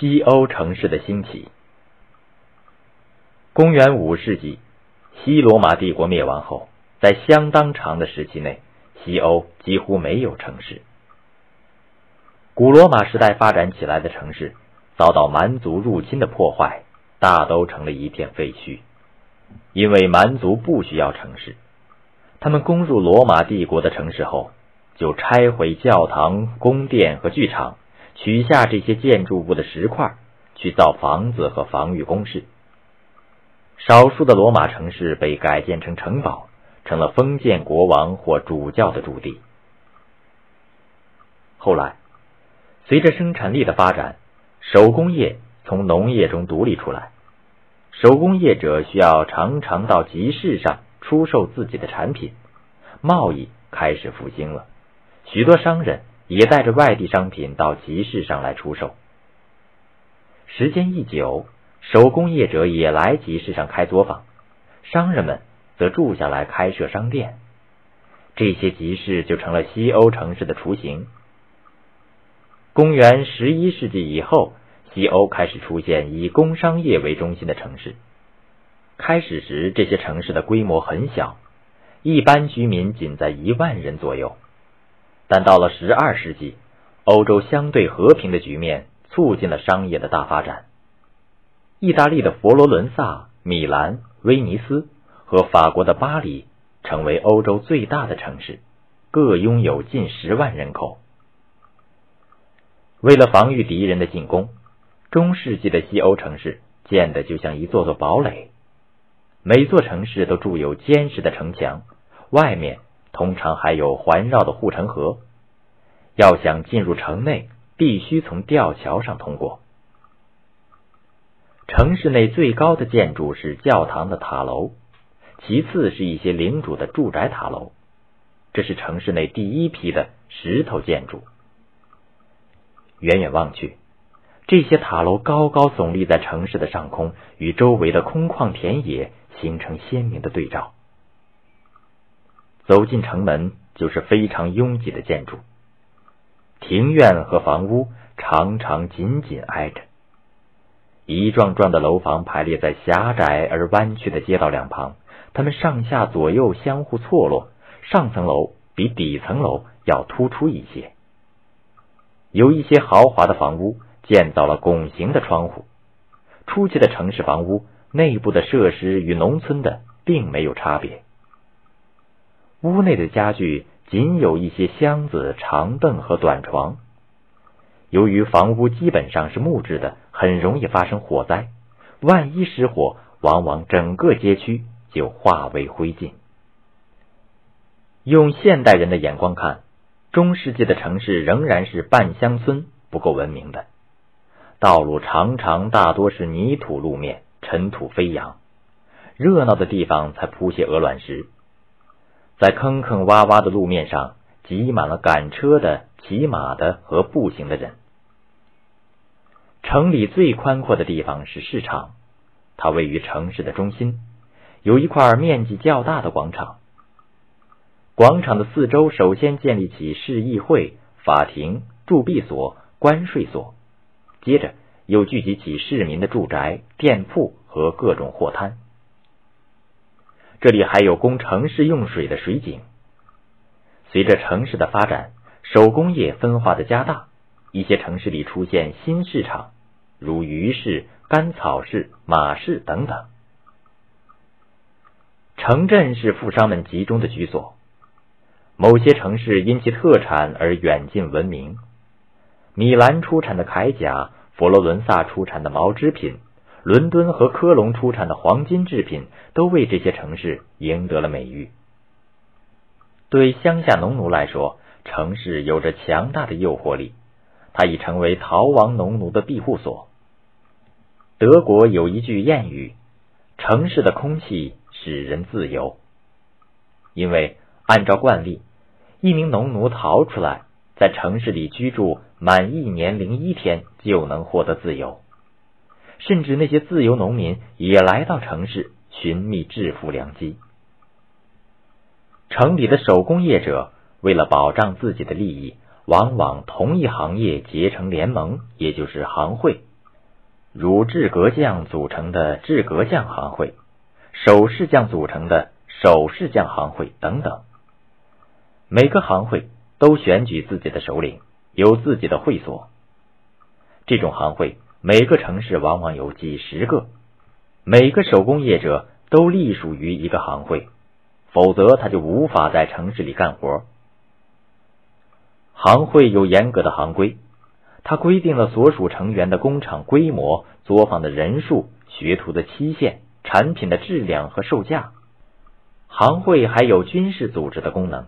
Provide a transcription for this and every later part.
西欧城市的兴起。公元五世纪，西罗马帝国灭亡后，在相当长的时期内，西欧几乎没有城市。古罗马时代发展起来的城市，遭到蛮族入侵的破坏，大都成了一片废墟。因为蛮族不需要城市，他们攻入罗马帝国的城市后，就拆毁教堂、宫殿和剧场。取下这些建筑物的石块，去造房子和防御工事。少数的罗马城市被改建成城堡，成了封建国王或主教的驻地。后来，随着生产力的发展，手工业从农业中独立出来，手工业者需要常常到集市上出售自己的产品，贸易开始复兴了，许多商人。也带着外地商品到集市上来出售。时间一久，手工业者也来集市上开作坊，商人们则住下来开设商店。这些集市就成了西欧城市的雏形。公元十一世纪以后，西欧开始出现以工商业为中心的城市。开始时，这些城市的规模很小，一般居民仅在一万人左右。但到了十二世纪，欧洲相对和平的局面促进了商业的大发展。意大利的佛罗伦萨、米兰、威尼斯和法国的巴黎成为欧洲最大的城市，各拥有近十万人口。为了防御敌人的进攻，中世纪的西欧城市建得就像一座座堡垒，每座城市都筑有坚实的城墙，外面。通常还有环绕的护城河，要想进入城内，必须从吊桥上通过。城市内最高的建筑是教堂的塔楼，其次是一些领主的住宅塔楼。这是城市内第一批的石头建筑。远远望去，这些塔楼高高耸立在城市的上空，与周围的空旷田野形成鲜明的对照。走进城门，就是非常拥挤的建筑，庭院和房屋常常紧紧挨着，一幢幢的楼房排列在狭窄而弯曲的街道两旁，它们上下左右相互错落，上层楼比底层楼要突出一些。有一些豪华的房屋建造了拱形的窗户，初期的城市房屋内部的设施与农村的并没有差别。屋内的家具仅有一些箱子、长凳和短床。由于房屋基本上是木质的，很容易发生火灾。万一失火，往往整个街区就化为灰烬。用现代人的眼光看，中世纪的城市仍然是半乡村，不够文明的。道路常常大多是泥土路面，尘土飞扬；热闹的地方才铺些鹅卵石。在坑坑洼洼的路面上，挤满了赶车的、骑马的和步行的人。城里最宽阔的地方是市场，它位于城市的中心，有一块面积较大的广场。广场的四周首先建立起市议会、法庭、铸币所、关税所，接着又聚集起市民的住宅、店铺和各种货摊。这里还有供城市用水的水井。随着城市的发展，手工业分化的加大，一些城市里出现新市场，如鱼市、甘草市、马市等等。城镇是富商们集中的居所。某些城市因其特产而远近闻名。米兰出产的铠甲，佛罗伦萨出产的毛织品。伦敦和科隆出产的黄金制品都为这些城市赢得了美誉。对乡下农奴来说，城市有着强大的诱惑力，它已成为逃亡农奴的庇护所。德国有一句谚语：“城市的空气使人自由。”因为按照惯例，一名农奴逃出来，在城市里居住满一年零一天，就能获得自由。甚至那些自由农民也来到城市寻觅致富良机。城里的手工业者为了保障自己的利益，往往同一行业结成联盟，也就是行会，如制革匠组成的制革匠行会、首饰匠组成的首饰匠行会等等。每个行会都选举自己的首领，有自己的会所。这种行会每个城市往往有几十个，每个手工业者都隶属于一个行会，否则他就无法在城市里干活。行会有严格的行规，它规定了所属成员的工厂规模、作坊的人数、学徒的期限、产品的质量和售价。行会还有军事组织的功能。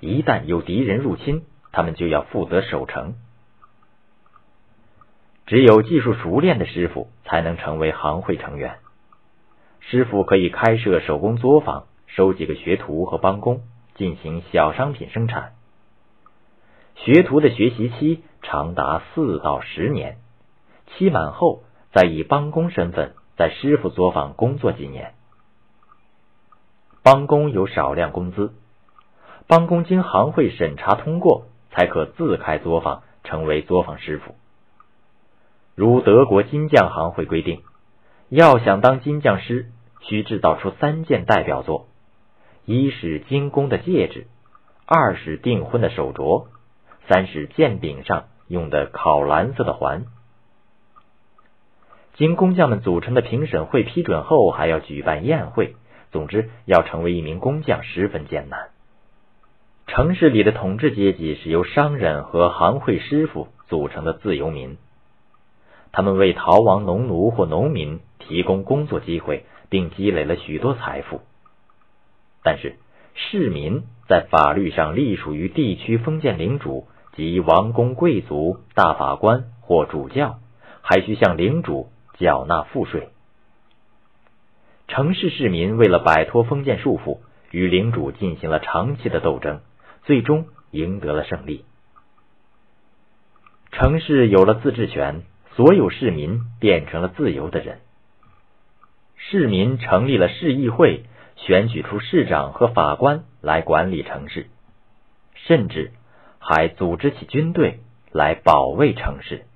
一旦有敌人入侵，他们就要负责守城。只有技术熟练的师傅才能成为行会成员。师傅可以开设手工作坊，收几个学徒和帮工，进行小商品生产。学徒的学习期长达四到十年，期满后再以帮工身份在师傅作坊工作几年。帮工有少量工资。帮工经行会审查通过，才可自开作坊，成为作坊师傅。如德国金匠行会规定，要想当金匠师，需制造出三件代表作：一是精工的戒指，二是订婚的手镯，三是剑柄上用的烤蓝色的环。经工匠们组成的评审会批准后，还要举办宴会。总之，要成为一名工匠十分艰难。城市里的统治阶级是由商人和行会师傅组成的自由民，他们为逃亡农奴或农民提供工作机会，并积累了许多财富。但是，市民在法律上隶属于地区封建领主及王公贵族、大法官或主教，还需向领主缴纳赋税。城市市民为了摆脱封建束缚，与领主进行了长期的斗争。最终赢得了胜利。城市有了自治权，所有市民变成了自由的人。市民成立了市议会，选举出市长和法官来管理城市，甚至还组织起军队来保卫城市。